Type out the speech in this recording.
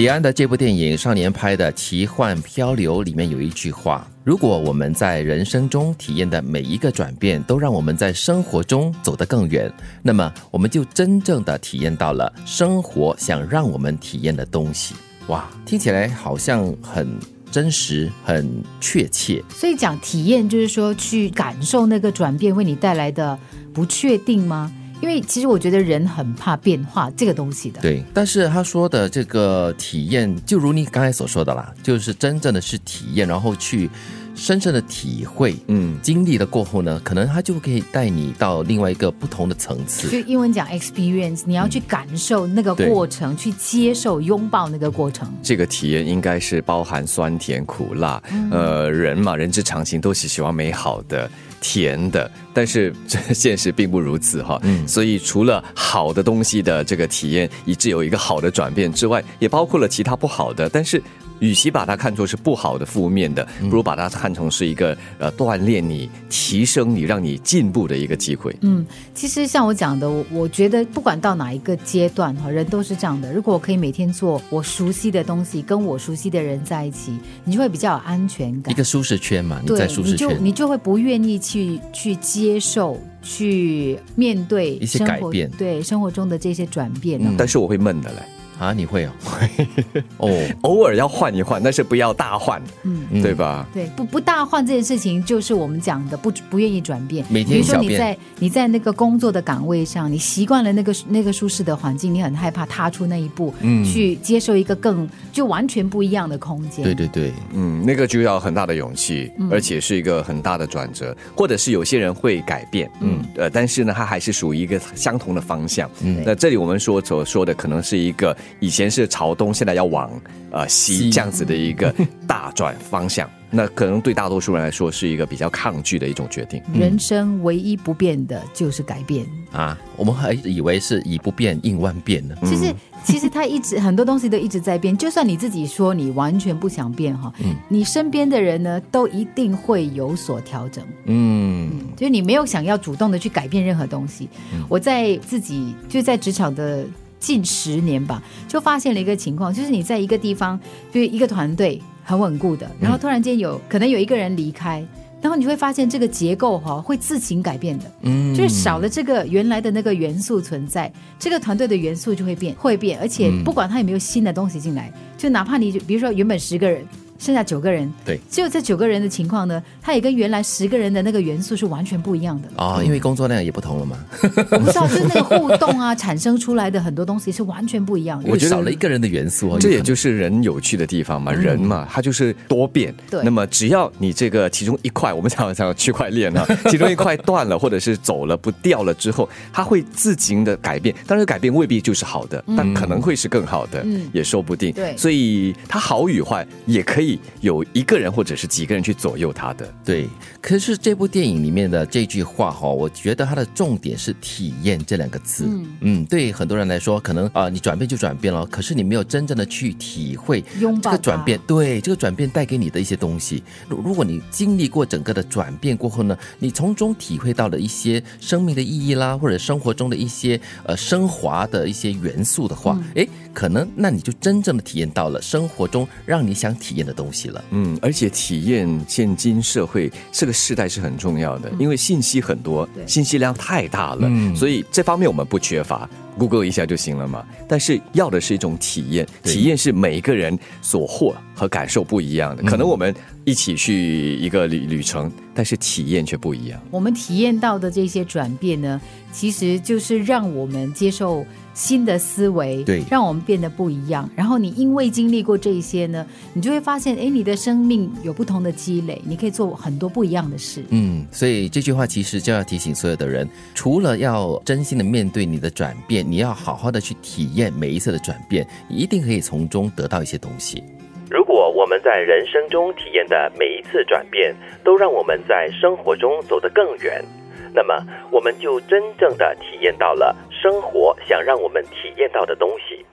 李安的这部电影《少年拍的奇幻漂流》里面有一句话：如果我们在人生中体验的每一个转变都让我们在生活中走得更远，那么我们就真正的体验到了生活想让我们体验的东西。哇，听起来好像很真实、很确切。所以讲体验，就是说去感受那个转变为你带来的不确定吗？因为其实我觉得人很怕变化这个东西的。对，但是他说的这个体验，就如你刚才所说的啦，就是真正的是体验，然后去。深深的体会，嗯，经历了过后呢，可能他就可以带你到另外一个不同的层次。就英文讲 experience，你要去感受那个过程，去接受、拥抱那个过程。这个体验应该是包含酸甜苦辣，呃，人嘛，人之常情，都是喜欢美好的、甜的，但是这现实并不如此哈。嗯，所以除了好的东西的这个体验，以致有一个好的转变之外，也包括了其他不好的，但是。与其把它看作是不好的、负面的，不如把它看成是一个呃锻炼你、提升你、让你进步的一个机会。嗯，其实像我讲的，我我觉得不管到哪一个阶段哈，人都是这样的。如果我可以每天做我熟悉的东西，跟我熟悉的人在一起，你就会比较有安全感。一个舒适圈嘛，你在舒适圈，你就你就会不愿意去去接受、去面对一些改变，对生活中的这些转变。但是我会闷的嘞。啊，你会哦，哦，偶尔要换一换，但是不要大换，嗯，对吧？对，不不大换这件事情，就是我们讲的不不愿意转变。每天比如说你在你在那个工作的岗位上，你习惯了那个那个舒适的环境，你很害怕踏出那一步，嗯，去接受一个更就完全不一样的空间。对对对，嗯，那个就要很大的勇气，而且是一个很大的转折，或者是有些人会改变，嗯，呃，但是呢，他还是属于一个相同的方向。嗯，那这里我们说所说的可能是一个。以前是朝东，现在要往呃西这样子的一个大转方向，那可能对大多数人来说是一个比较抗拒的一种决定。人生唯一不变的就是改变啊！我们还以为是以不变应万变呢。其实，其实他一直很多东西都一直在变。就算你自己说你完全不想变哈，你身边的人呢都一定会有所调整。嗯，就是你没有想要主动的去改变任何东西。我在自己就在职场的。近十年吧，就发现了一个情况，就是你在一个地方，就是一个团队很稳固的，然后突然间有可能有一个人离开，然后你会发现这个结构哈会自行改变的，嗯，就是少了这个原来的那个元素存在，这个团队的元素就会变，会变，而且不管他有没有新的东西进来，就哪怕你比如说原本十个人。剩下九个人，对，只有这九个人的情况呢，它也跟原来十个人的那个元素是完全不一样的啊，因为工作量也不同了嘛。我不知道，就是那个互动啊，产生出来的很多东西是完全不一样的。我觉得少了一个人的元素，这也就是人有趣的地方嘛。人嘛，他就是多变。对。那么只要你这个其中一块，我们讲讲区块链啊，其中一块断了，或者是走了不掉了之后，它会自行的改变。当然，改变未必就是好的，但可能会是更好的，嗯也说不定。对。所以它好与坏也可以有一。个人或者是几个人去左右他的，对。可是这部电影里面的这句话哈，我觉得它的重点是“体验”这两个字。嗯嗯，对很多人来说，可能啊，你转变就转变了，可是你没有真正的去体会这个转变。对这个转变带给你的一些东西。如如果你经历过整个的转变过后呢，你从中体会到了一些生命的意义啦，或者生活中的一些呃升华的一些元素的话，哎，可能那你就真正的体验到了生活中让你想体验的东西了。嗯。而且体验现今社会这个时代是很重要的，因为信息很多，信息量太大了，所以这方面我们不缺乏，Google 一下就行了嘛。但是要的是一种体验，体验是每一个人所获和感受不一样的。可能我们一起去一个旅旅程，但是体验却不一样。我们体验到的这些转变呢，其实就是让我们接受。新的思维，对，让我们变得不一样。然后你因为经历过这一些呢，你就会发现，哎，你的生命有不同的积累，你可以做很多不一样的事。嗯，所以这句话其实就要提醒所有的人，除了要真心的面对你的转变，你要好好的去体验每一次的转变，一定可以从中得到一些东西。如果我们在人生中体验的每一次转变，都让我们在生活中走得更远，那么我们就真正的体验到了。生活想让我们体验到的东西。